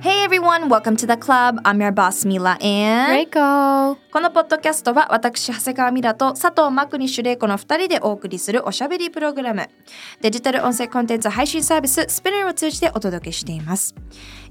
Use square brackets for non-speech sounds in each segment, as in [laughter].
Hey everyone, welcome to the club. I'm your boss Mila and レイコーこのポッドキャストは私長谷川ミラと佐藤マクニッシュレイコの2人でお送りするおしゃべりプログラム。デジタル音声コンテンツ配信サービススピナーを通じてお届けしています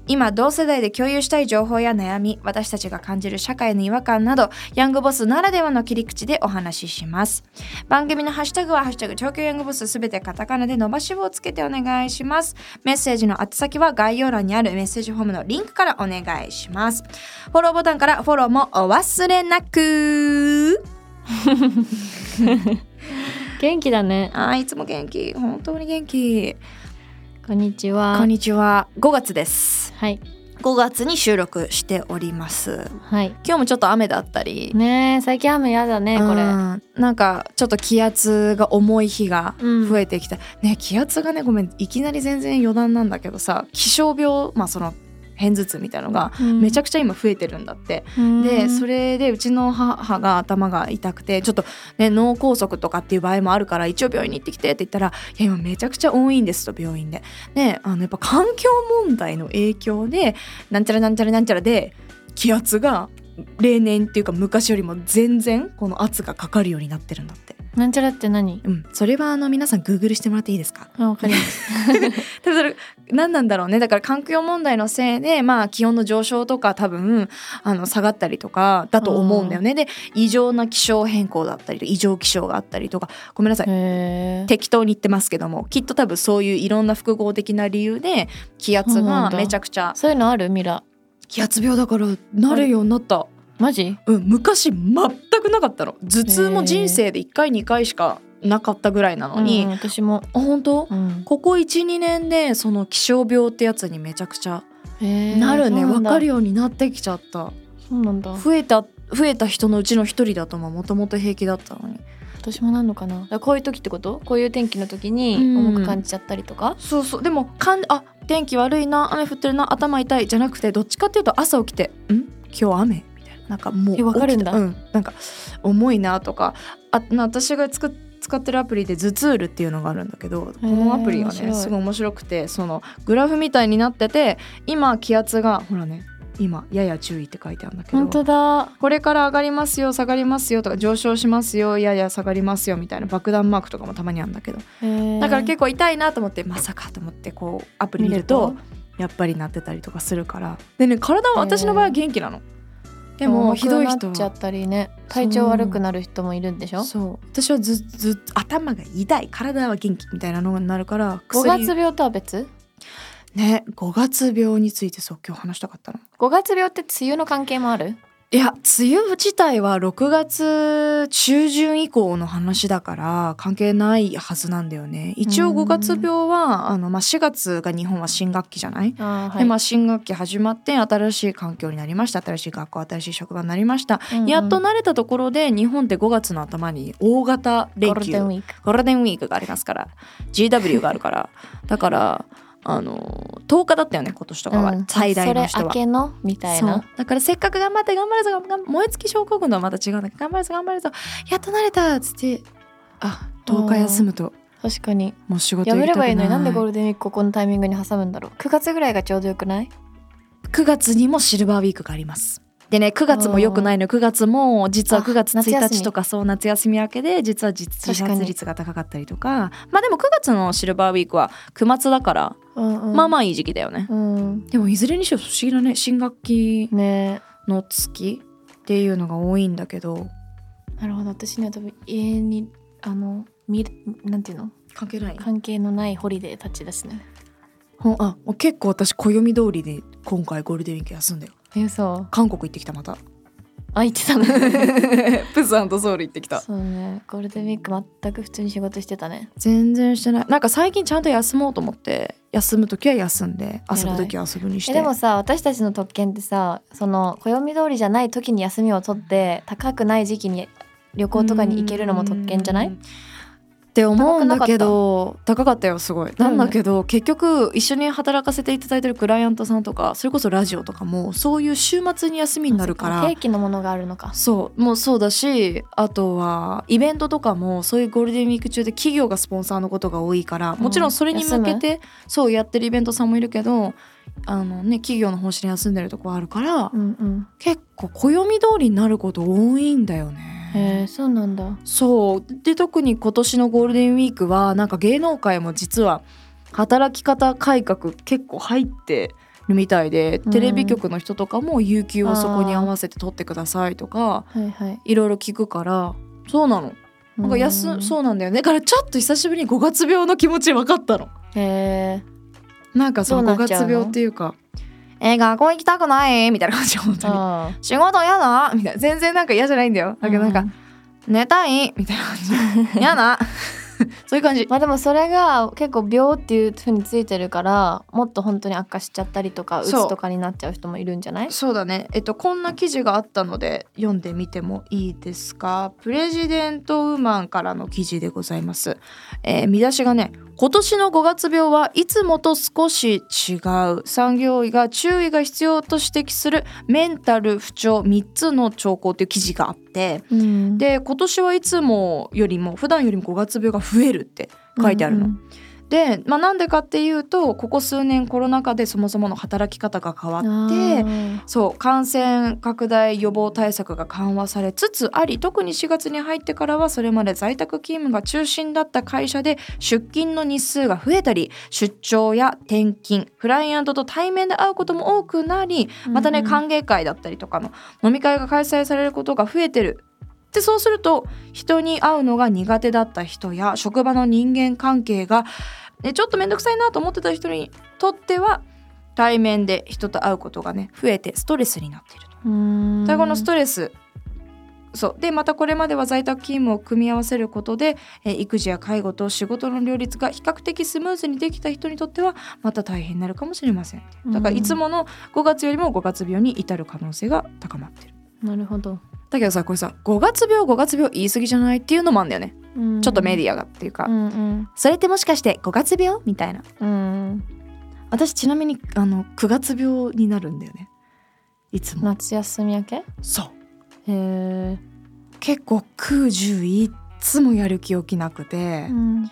今同世代で共有したい情報や悩み私たちが感じる社会の違和感などヤングボスならではの切り口でお話しします。番組のハッシュタグは「ハッシュタグ東京ヤングボス」すべてカタカナで伸ばし棒をつけてお願いします。メッセージの宛先は概要欄にあるメッセージフォームのリンクからお願いします。フォローボタンからフォローもお忘れなく。[laughs] 元気だね。あーいつも元気。本当に元気こんにちは。こんにちは。5月です。はい。5月に収録しております。はい。今日もちょっと雨だったり。ねえ最近雨やだねこれ。うんなんかちょっと気圧が重い日がうん。増えてきた、ね気圧がねごめんいきなり全然余談なんだけどさ気象病まあその片頭痛みたいのがめちゃくくちゃ今増えてるんだって、ちゃでそれでうちの母が頭が痛くてちょっとね脳梗塞とかっていう場合もあるから一応病院に行ってきてって言ったら「いや今めちゃくちゃ多いんです」と病院で。であのやっぱ環境問題の影響でなんちゃらなんちゃらなんちゃらで気圧が例年っていうか昔よりも全然この圧がかかるようになってるんだって。なんちゃらって何？うん、それはあの皆さんグーグルしてもらっていいですか？あわかります。[laughs] 多分それ何なんだろうね。だから環境問題のせいでまあ気温の上昇とか多分あの下がったりとかだと思うんだよね。で異常な気象変更だったり異常気象があったりとかごめんなさい。適当に言ってますけどもきっと多分そういういろんな複合的な理由で気圧がめちゃくちゃそういうのあるミラ気圧病だからなるようになった、マジ？うん、昔全くなかったの。頭痛も人生で1回2回しかなかったぐらいなのに、うん私も。あ本当？うん。ここ12年でその気象病ってやつにめちゃくちゃなるね。そうなんだ。わかるようになってきちゃった。そうなんだ。増えた増えた人のうちの一人だとももともと平気だったのに。私もなんのかな。こういう時ってこと？こういう天気の時にうん。重く感じちゃったりとか？そうそう。でもかんあ天気悪いな雨降ってるな頭痛いじゃなくてどっちかっていうと朝起きて「ん？今日雨?」みたいな。なんかもうえわかるんだ。うん。なんか重いなとか。あな私がつく使ってるアプリで「頭痛ール」っていうのがあるんだけどこのアプリがねすごい面白くてそのグラフみたいになってて今気圧がほらね今やや注意って書いてあるんだけど本当だ。これから上がりますよ下がりますよとか上昇しますよやや下がりますよみたいな爆弾マークとかもたまにあるんだけど。だから結構痛いなと思ってまさかと思ってこうアプリ見るとやっぱりなってたりとかするから。でね体は私の場合は元気なのでもひどい人ちゃったりね体調悪くなる人もいるんでしょ？そう。私はずず頭が痛い体は元気みたいなのになるから五薬月病とは別？ね5月病についてそう今日話したかったの。五月病って梅雨の関係もある？いや梅雨自体は6月中旬以降の話だから関係ないはずなんだよね。一応うん。5月病はあの、まあ、4月が日本は新学期じゃない、あでまあ、新学期始まって新しい環境になりました。新しい学校新しい職場になりました、うんうん。やっと慣れたところで日本って5月の頭に大型連休ゴールデンウィークゴールデンウィークがありますから。GW があるから。だからあの10日だったよね今年とかは、うん。最大の人は。それ明。けのみたいな。だからせっかく頑張って頑張るぞ。燃え尽き症候群とはまた違うんだけど頑張るぞ頑張るぞ。やっと慣れたっつってあ10日休むと。確かに。もう仕事やめればいいのになんでゴールデンウィークここのタイミングに挟むんだろう。9月ぐらいがちょうどよくない？9月にもシルバーウィークがあります。でね9月も良くないの。9月も実はあ9月1夏休み。日とかそう夏休み明けで実は実自殺率が高かったりとか。まあでも9月のシルバーウィークは9月だから、うんうん。まあまあいい時期だよね。うん。でもいずれにしろ不思議だね新学期ね。の月っていうのが多いんだけど。なるほど。私には多分家にあの見るなんていうの？関係ない。関係のないホリデーたちですね。ほんあ結構私暦通りで今回ゴールデンウィーク休んだよ。えそう韓国行ってきたまたあ行ってたねプサンとソウル行ってきた。そうね。ゴールデンウィーク全く普通に仕事してたね。全然してない。なんか最近ちゃんと休もうと思って休む時は休んで遊ぶ時は遊ぶにして。えでもさ私たちの特権ってさその暦通りじゃない時に休みを取って高くない時期に旅行とかに行けるのも特権じゃない？って思うんだけど高かった。よすごい。なんだけど結局一緒に働かせていただいてるクライアントさんとかそれこそラジオとかもそういう週末に休みになるから定期のものがあるのか。そうもうそうだしあとはイベントとかもそういうゴールデンウィーク中で企業がスポンサーのことが多いからもちろんそれに向けて、そうやってるイベントさんもいるけどあのね企業の方針で休んでるとこあるから、うんうん。結構暦通りになること多いんだよね。へえそうなんだ。そう。で特に今年のゴールデンウィークはなんか芸能界も実は働き方改革結構入ってるみたいで、うん。テレビ局の人とかも有給をそこに合わせて取ってくださいとかはいはい。いろいろ聞くからそうなの。なんか休、うそうなんだよね。だからちょっと久しぶりに5月病の気持ち分かったの。へえなんかその5どうなっちゃうの？月病っていうかえー学校行きたくない？みたいな感じ本当にあ仕事嫌だ？みたいな。全然なんか嫌じゃないんだよ。だけどなんか、寝たい？みたいな感じ。[laughs] 嫌だ？そういう感じ。まあでもそれが結構病っていう風についてるからもっと本当に悪化しちゃったりとかうつとかになっちゃう人もいるんじゃない？そうだね。えっとこんな記事があったので読んでみてもいいですか？プレジデントウーマンからの記事でございます、えー見出しがね今年の5月病はいつもと少し違う。産業医が注意が必要と指摘するメンタル不調3つの兆候っていう記事があってうん。で今年はいつもよりも普段よりも5月病が増えるって書いてあるの。うんで、まあ、なんでかっていうとここ数年コロナ禍でそもそもの働き方が変わうんってあそう感染拡大予防対策が緩和されつつあり特に4月に入ってからはそれまで在宅勤務が中心だった会社で出勤の日数が増えたり出張や転勤クライアントと対面で会うことも多くなりーまたね歓迎会だったりとかの飲み会が開催されることが増えてる。でそうすると人に会うのが苦手だった人や職場の人間関係が、ね、ちょっと面倒くさいなと思ってた人にとっては対面で人と会うことがね増えてストレスになっていると。うん。でこのストレスそう。でまたこれまでは在宅勤務を組み合わせることで、えー育児や介護と仕事の両立が比較的スムーズにできた人にとってはまた大変になるかもしれません。だからいつもの5月よりも5月病に至る可能性が高まってる。なるほど、だけどさこれさ5月病5月病言い過ぎじゃないっていうのもあるんだよね、うん。ちょっとメディアがっていうか、うんうん。それってもしかして5月病？みたいな。うん私ちなみにあの9月病になるんだよね。いつも。夏休み明け？へそう。え、結構90いっつもやる気起きなくて、うん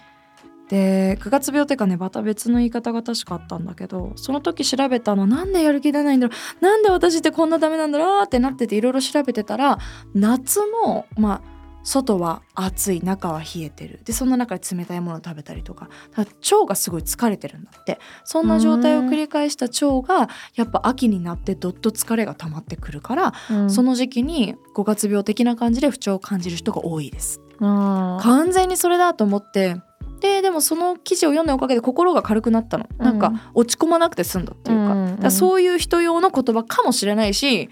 で9月病っていうかねまた別の言い方が確かあったんだけどその時調べたのなんでやる気出ないんだろうなんで私ってこんなダメなんだろうってなってていろいろ調べてたら夏のまあ外は暑い中は冷えてる。でそんな中で冷たいものを食べたりとか腸がすごい疲れてるんだって。そんな状態を繰り返した腸がやっぱ秋になってどっと疲れが溜まってくるから、うん。その時期に5月病的な感じで不調を感じる人が多いです。うん完全にそれだと思ってででもその記事を読んだおかげで心が軽くなったの、うん。なんか落ち込まなくて済んだっていうか,、うんうんそういう人用の言葉かもしれないし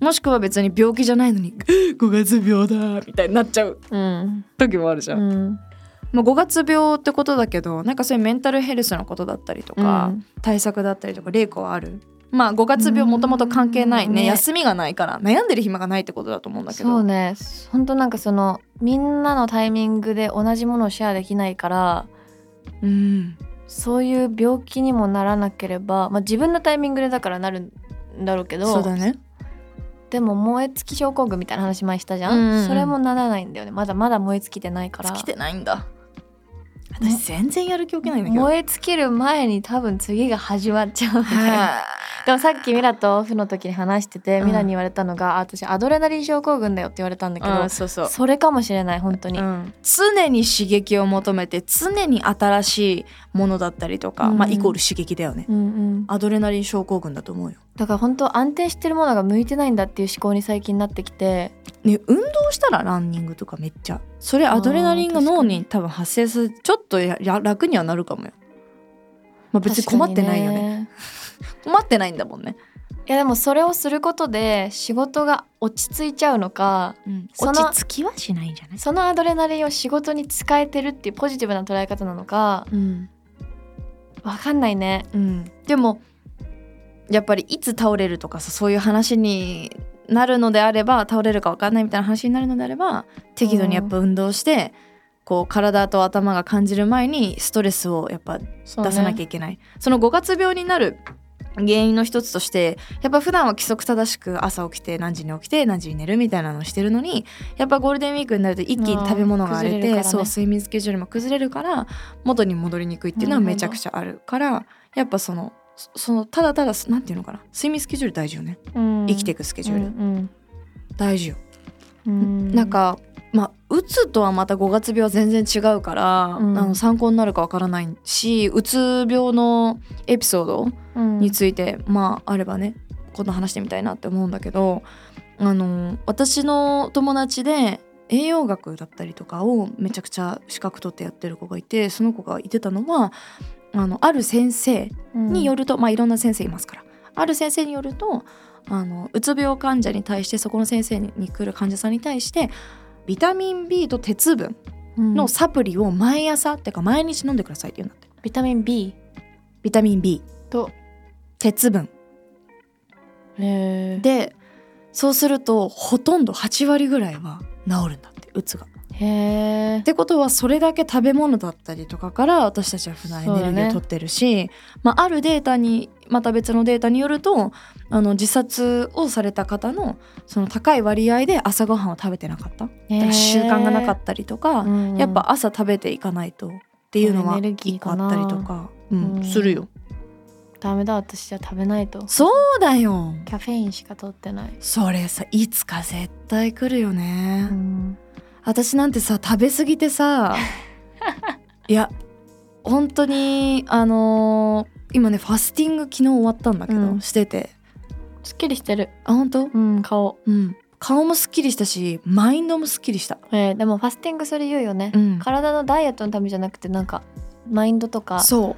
もしくは別に病気じゃないのに [gasps] 5月病だみたいになっちゃううん。時もあるじゃん、うん。まあ、5月病ってことだけどなんかそういうメンタルヘルスのことだったりとか、うん。対策だったりとか玲子はある？まあ5月病もともと関係ないねうんね。休みがないから悩んでる暇がないってことだと思うんだけど。そうね。本当なんかそのみんなのタイミングで同じものをシェアできないからうん。そういう病気にもならなければ、まあ、自分のタイミングでだからなるんだろうけどそうだね。でも燃え尽き症候群みたいな話前したじゃん、うんうんうん。それもならないんだよね。まだまだ燃え尽きてないから。尽きてないんだ私全然やる気起きないんだけど。燃え尽きる前に多分次が始まっちゃうみたいな。は [laughs] でもさっきミラとオフの時に話してて、うん。ミラに言われたのがあ私アドレナリン症候群だよって言われたんだけど、いそうそう。それかもしれない本当に、うん。常に刺激を求めて常に新しいものだったりとか、うん。まあイコール刺激だよね、うんうん、アドレナリン症候群だと思うよ。だから本当安定してるものが向いてないんだっていう思考に最近なってきてね運動したらランニングとかめっちゃ。それアドレナリンが脳に多分発生する。ちょっとやや楽にはなるかもよ。まあ別に困ってないよね。ね [laughs] 困ってないんだもんね。いやでもそれをすることで仕事が落ち着いちゃうのかその落ち着きはしないんじゃない？そのアドレナリンを仕事に使えてるっていうポジティブな捉え方なのかうん。わかんないね。うん、でもやっぱりいつ倒れるとかさそういう話になるのであれば倒れるか分かんないみたいな話になるのであれば適度にやっぱ運動して、こう体と頭が感じる前にストレスをやっぱ出さなきゃいけない。そ,、の5月病になる原因の一つとしてやっぱ普段は規則正しく朝起きて何時に起きて何時に寝るみたいなのをしてるのにやっぱゴールデンウィークになると一気に食べ物が荒れて、ね。そう睡眠スケジュールも崩れるから元に戻りにくいっていうのはめちゃくちゃあるからやっぱそのそそのただただなんていうのかな？睡眠スケジュール大事よね、うん。生きていくスケジュール、うん大事よ、うん。なんかまあうつとはまた5月病は全然違うから、うん。あの参考になるかわからないしうつ病のエピソードうん。について、まああればね今度話してみたいなって思うんだけどあの私の友達で栄養学だったりとかをめちゃくちゃ資格取ってやってる子がいてその子が言ってたのはあのある先生によると、まあいろんな先生いますから。ある先生によるとあのうつ病患者に対してそこの先生に来る患者さんに対してビタミン B と鉄分うん。のサプリを毎朝ってか毎日飲んでくださいって言うんだって。ビタミン B ビタミン B と？鉄分。へでそうするとほとんど8割ぐらいは治るんだってうつが。えってことはそれだけ食べ物だったりとかから私たちは普段エネルギーを取ってるし、まあ、あるデータにまた別のデータによるとあの自殺をされた方のその高い割合で朝ごはんを食べてなかった。習慣がなかったりとか、やっぱ朝食べていかないとっていうのはエネルギー一個あったりとか、うんうん。するよ。ダメだ私じゃ食べないと。そうだよ。キャフェインしか取ってない、それさいつか絶対来るよね。うん私なんてさ食べ過ぎてさ [laughs] いや本当にあのー今ねファスティング昨日終わったんだけど、うん。してて。すっきりしてる。あ本当？うん顔。うん。顔もすっきりしたしマインドもすっきりした、えーでもファスティングそれ言うよね、うん、体のダイエットのためじゃなくてなんかマインドとか。そう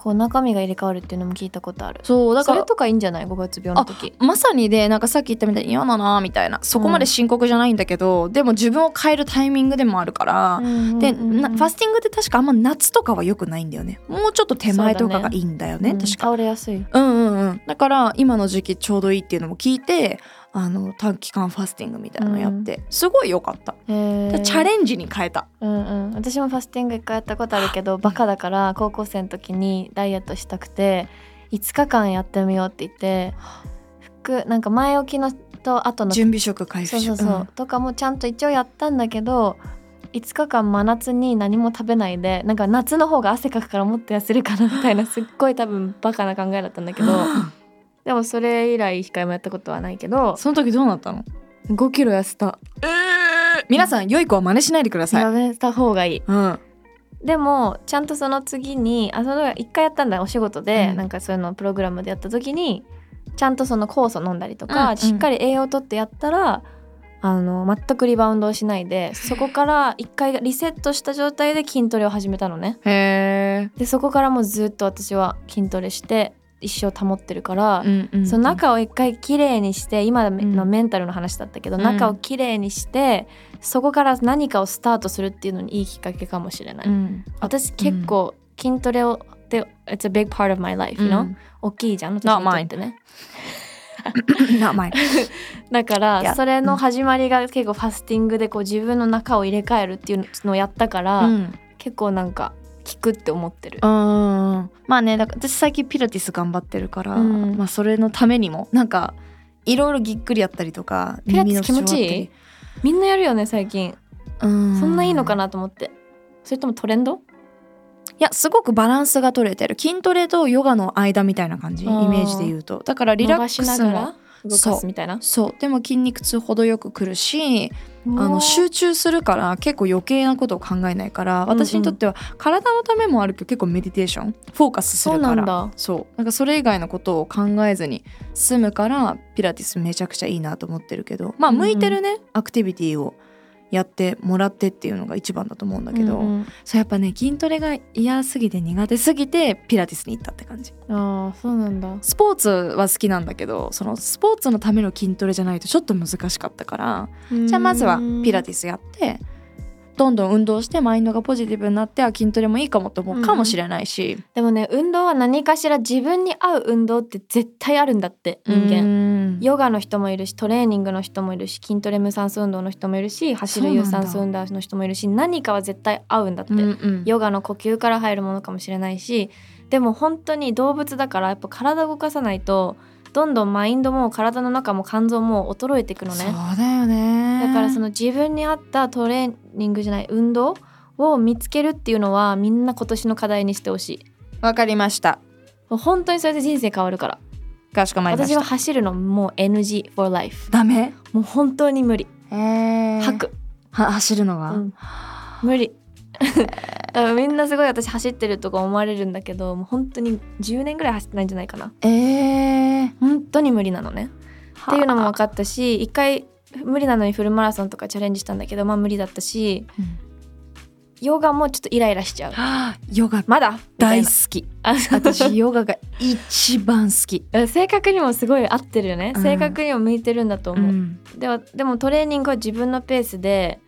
こう中身が入れ替わるっていうのも聞いたことある。そうだから。それとかいいんじゃない？5月病の時。まさにでなんかさっき言ったみたいに嫌だなみたいな。そこまで深刻じゃないんだけど、でも自分を変えるタイミングでもあるから、でなファスティングって確かあんま夏とかは良くないんだよね。もうちょっと手前とかがいいんだよね確か。倒れやすい。うんうんうん。だから今の時期ちょうどいいっていうのも聞いてあの短期間ファスティングみたいなのやって、すごい良かった、チャレンジに変えた。うんうん、私もファスティング一回やったことあるけどバカだから高校生の時にダイエットしたくて5日間やってみようって言って服なんか前置きのと後の準備食回復そうそうそう、とかもちゃんと一応やったんだけど5日間真夏に何も食べないでなんか夏の方が汗かくからもっと痩せるかなみたいな [laughs] すっごい多分バカな考えだったんだけどでもそれ以来一回もやったことはないけどその時どうなったの？5キロ痩せた。皆さん良い子は真似しないでください、やめた方がいい。うん。でもちゃんとその次にあその一回やったんだお仕事で、うん。なんかそういうのプログラムでやった時にちゃんとその酵素飲んだりとか、うんうん。しっかり栄養とってやったらあの全くリバウンドをしないでそこから一回リセットした状態で筋トレを始めたのね。でそこからもうずっと私は筋トレして一生保ってるから、うんうんその中を一回きれいにして今のうん。メンタルの話だったけど、うん。中をきれいにしてそこから何かをスタートするっていうのにいいきっかけかもしれない。うん。私結構筋トレをで It's a big part of my life, you know?、うん。大きいじゃん？私にとってね。[laughs] Not mine [laughs] だからそれの始まりが結構ファスティングでこう自分の中を入れ替えるっていうのをやったから、うん。結構なんか効くって思ってる。う。んまあねだから私最近ピラティス頑張ってるから、うん。まあそれのためにもなんかいろいろぎっくりやったりとかピラティス気持ちいい？みんなやるよね最近。うん。そんないいのかなと思って。それともトレンド？いやすごくバランスが取れてる。筋トレとヨガの間みたいな感じイメージで言うと。だからリラックスもら？動かすみたいな？そう。でも筋肉痛程よくくるしあのう集中するから結構余計なことを考えないからうんうん。私にとっては体のためもあるけど結構メディテーションフォーカスするから。そうなんだ。そう。なんかそれ以外のことを考えずに済むからピラティスめちゃくちゃいいなと思ってるけど。まあうんうん。向いてるね、アクティビティをやってもらってっていうのが一番だと思うんだけど、うんうん。そうやっぱね筋トレが嫌すぎて苦手すぎてピラティスに行ったって感じ。ああそうなんだ。スポーツは好きなんだけどそのスポーツのための筋トレじゃないとちょっと難しかったからじゃあまずはピラティスやってどんどん運動してマインドがポジティブになってあ筋トレもいいかもと思うかもしれないし、でもね運動は何かしら自分に合う運動って絶対あるんだって人間。間ヨガの人もいるしトレーニングの人もいるし筋トレ無酸素運動の人もいるし走る有酸素運動の人もいるし何かは絶対合うんだって、うんうん。ヨガの呼吸から入るものかもしれないしでも本当に動物だからやっぱ体動かさないとどんどんマインドも体の中も肝臓も衰えていくのそうねだよねだからその自分に合ったトレーニングじゃない運動を見つけるっていうのはみんな今年の課題にしてほしい。わかりました。本当にそれで人生変わるから。かしこまりました。私は走るのもう NG for life ダメ？もう本当に無理。えー。吐く、は走るのが、うん。無理。みんなすごい私走ってるとか思われるんだけどもう本当に10年ぐらい走ってないんじゃないかな。えー、本当に無理なのね。っていうのも分かったし一回無理なのにフルマラソンとかチャレンジしたんだけどまあ無理だったしうん。ヨガもちょっとイライラしちゃう。はあヨガ。まだ？大好き。[laughs] 私ヨガが一番好き、[laughs] 性格にもすごい合ってるよね、うん。性格にも向いてるんだと思う、ん。ではでもトレーニングは自分のペースで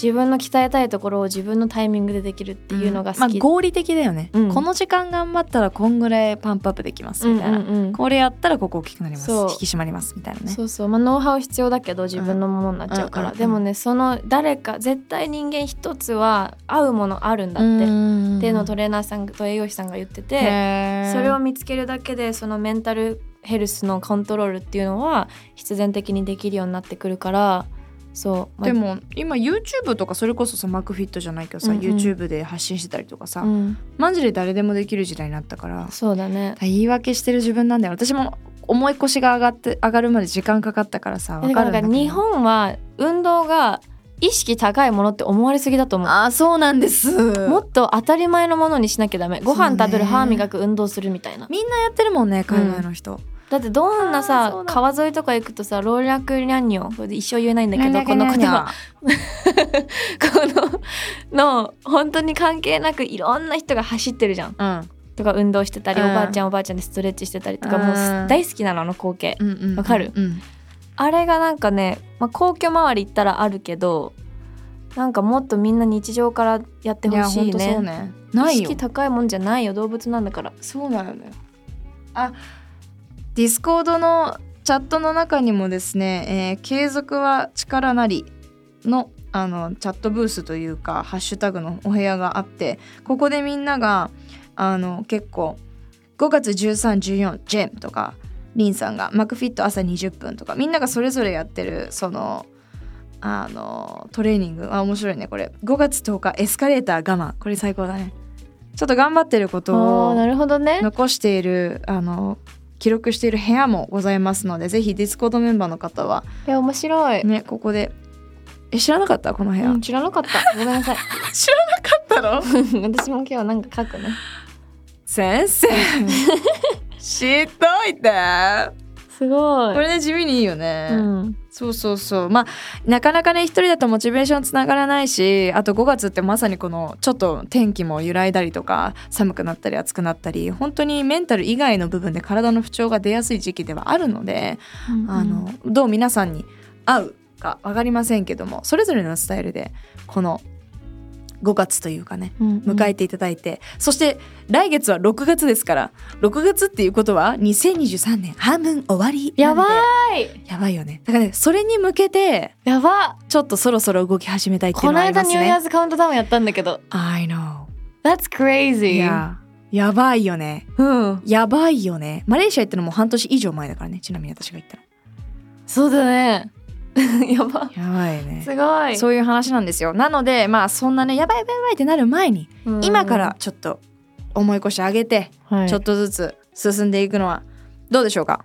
自分の鍛えたいところを自分のタイミングでできるっていうのが好き、まあ合理的だよね、うん。この時間頑張ったらこんぐらいパンプアップできますみたいな、うんうんうん。これやったらここ大きくなります。引き締まりますみたいなね。そうそう。まあノウハウ必要だけど自分のものになっちゃうから、うんうんうん。でもねその誰か絶対人間一つは合うものあるんだって、っていうのをトレーナーさんと栄養士さんが言ってて、それを見つけるだけでそのメンタルヘルスのコントロールっていうのは必然的にできるようになってくるからそう、まあでも今 YouTube とかそれこそさマックフィットじゃないけどさ、うんうん。YouTube で発信してたりとかさ、うん、マジで誰でもできる時代になったからそうだね。言い訳してる自分なんだよ。私も重い腰が上がって上がるまで時間かかったからさだ分かるんだから日本は運動が意識高いものって思われすぎだと思う。あーそうなんです。もっと当たり前のものにしなきゃダメ。ご飯食べる歯磨く運動するみたいな。みんなやってるもんね海外の人、だってどんなさ川沿いとか行くとさ老若にゃんにょ一生言えないんだけどこの言葉この [laughs] の本当に関係なくいろんな人が走ってるじゃん。うん。とか運動してたり、うん。おばあちゃんおばあちゃんでストレッチしてたりとか、うん。もう大好きなのあの光景、うんうんわかる？うん。あれがなんかね、まあ、皇居周り行ったらあるけどなんかもっとみんな日常からやってほしいね。ね。ないよ。意識高いもんじゃないよ動物なんだから。そうなのよ。あディスコードのチャットの中にもですね、えー継続は力なりのあのチャットブースというかハッシュタグのお部屋があってここでみんながあの結構5月1314ジムとかリンさんがマクフィット朝20分とかみんながそれぞれやってるそのあのトレーニング。あ面白いねこれ。5月10日エスカレーター我慢。これ最高だね。ちょっと頑張ってることをあーなるほどね。残しているあの記録している部屋もございますのでぜひディスコードメンバーの方はいや面白い、ねここでえ知らなかった？この部屋、うん、知らなかった。ごめんなさい。[laughs] 知らなかったの？[laughs] 私も今日はなんか書くね先生。知っといて。すごい。これね地味にいいよね、うん、そうそうそう。まあなかなかね一人だとモチベーションつながらないしあと5月ってまさにこのちょっと天気も揺らいだりとか寒くなったり暑くなったり本当にメンタル以外の部分で体の不調が出やすい時期ではあるので、あのどう皆さんに合うか分かりませんけどもそれぞれのスタイルでこの5月というかね迎えていただいて、そして来月は6月ですから6月っていうことは2023年半分終わりやばい。いやばいよね。だからねそれに向けてやば。ちょっとそろそろ動き始めたいっていうこののはあります間ニューイヤーねズカウントダウンやったんだけど。I know That's crazy いややばいよね。うん。やばいよね。マレーシア行ったのも半年以上前だからねちなみに私が行ったの。そうだね [laughs] やば。やばいよね。すごい。そういう話なんですよ。なのでまあそんなねやばいやばいやばいってなる前に、うん。今からちょっと重い腰上げて、はい。ちょっとずつ進んでいくのはどうでしょうか？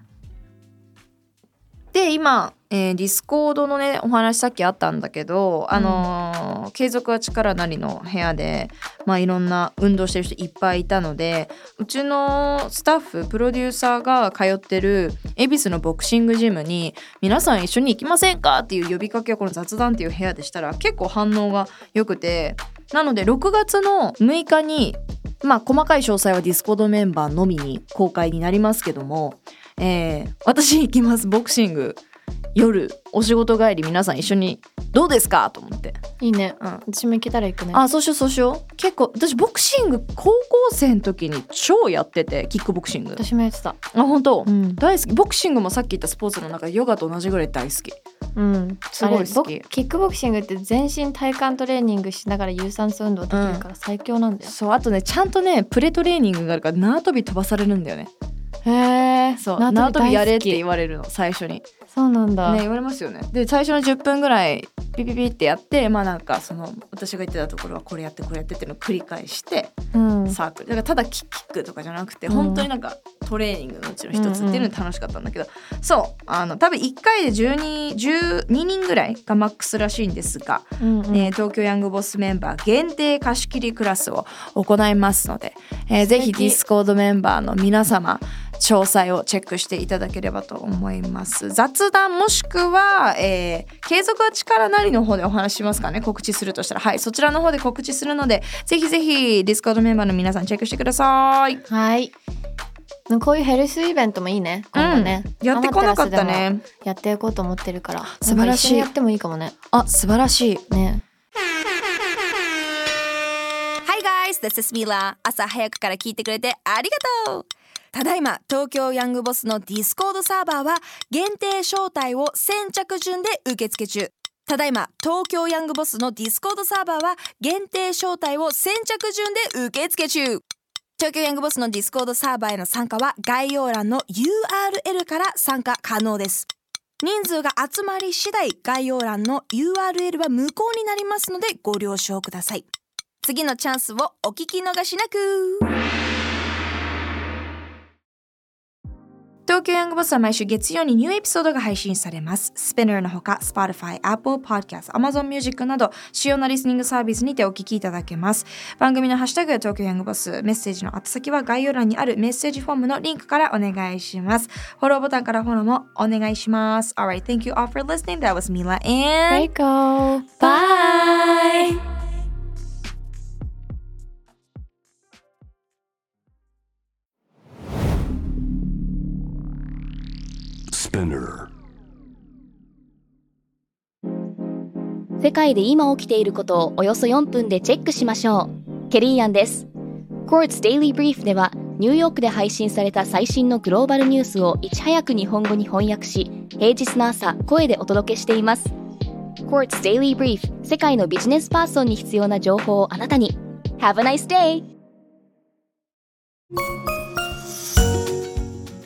で今、えーディスコードのねお話さっきあったんだけど、あのー継続は力なりの部屋で、まあ、いろんな運動してる人いっぱいいたのでうちのスタッフプロデューサーが通ってる恵比寿のボクシングジムに皆さん一緒に行きませんかっていう呼びかけをこの雑談っていう部屋でしたら結構反応が良くてなので6月の6日にまあ細かい詳細はディスコードメンバーのみに公開になりますけども、えー、私行きますボクシング。夜お仕事帰り皆さん一緒にどうですか？と思って、いいね。うん、私も行けたら行くね。あそうしようそうしよう。結構私ボクシング高校生の時に超やっててキックボクシング。あ私もやってた。本当、うん、大好き。ボクシングもさっき言ったスポーツの中でヨガと同じぐらい大好き。うん、すごい好き。キックボクシングって全身体幹トレーニングしながら有酸素運動できるから最強なんだよ、そうあとねちゃんとねプレトレーニングがあるから縄跳び飛ばされるんだよねへえそう。縄縄跳びやれって言われるの最初に。そうなんだ、ね言われますよね。で最初の10分ぐらいピピピってやってまあなんかその私が言ってたところはこれやってこれやってっていうのを繰り返してうん、サークル。だからただキックとかじゃなくて、うん。本当になんかトレーニングのうちの一つっていうので楽しかったんだけど、そうあの多分1回で12 12人ぐらいがマックスらしいんですが、うんうん。えー東京ヤングボスメンバー限定貸し切りクラスを行いますので、えーぜひディスコードメンバーの皆様詳細をチェックしていただければと思います。雑談もしくは、えー継続は力なりの方でお話ししますかね。告知するとしたら。はいそちらの方で告知するのでぜひぜひディスコードメンバーの皆さんチェックしてください。はい。こういうヘルスイベントもいいね。今後ね、うん。やってこなかったね。やっていこうと思ってるから。素晴らしい。やってもいいかもね。あ素晴らしい。ね。Hi guys, this is Mila. 朝早くから聞いてくれてありがとうただいま東京ヤングボスのディスコードサーバーは限定招待を先着順で受付中。ただいま東京ヤングボスのディスコードサーバーは限定招待を先着順で受付中。東京ヤングボスのディスコードサーバーへの参加は概要欄の URL から参加可能です。人数が集まり次第概要欄の URL は無効になりますのでご了承ください。次のチャンスをお聞き逃しなく。東京ヤングボスは毎週月曜にニューエピソードが配信されます。Spinner のほか、Spotify、Apple Podcast、Amazon Music など主要なリスニングサービスにてお聞きいただけます。番組のハッシュタグ東京ヤングボス、メッセージの宛先は概要欄にあるメッセージフォームのリンクからお願いします。フォローボタンからフォローもお願いします。Alright, thank you all for listening. That was Mila and Reiko bye! Spinner. 世界で今起きていることをおよそ4分でチェックしましょう。ケリーアンです。Quartz Daily Brief ではニューヨークで配信された最新のグローバルニュースをいち早く日本語に翻訳し、平日の朝、声でお届けしています。Quartz Daily Brief 世界のビジネスパーソンに必要な情報をあなたに。Have a nice day!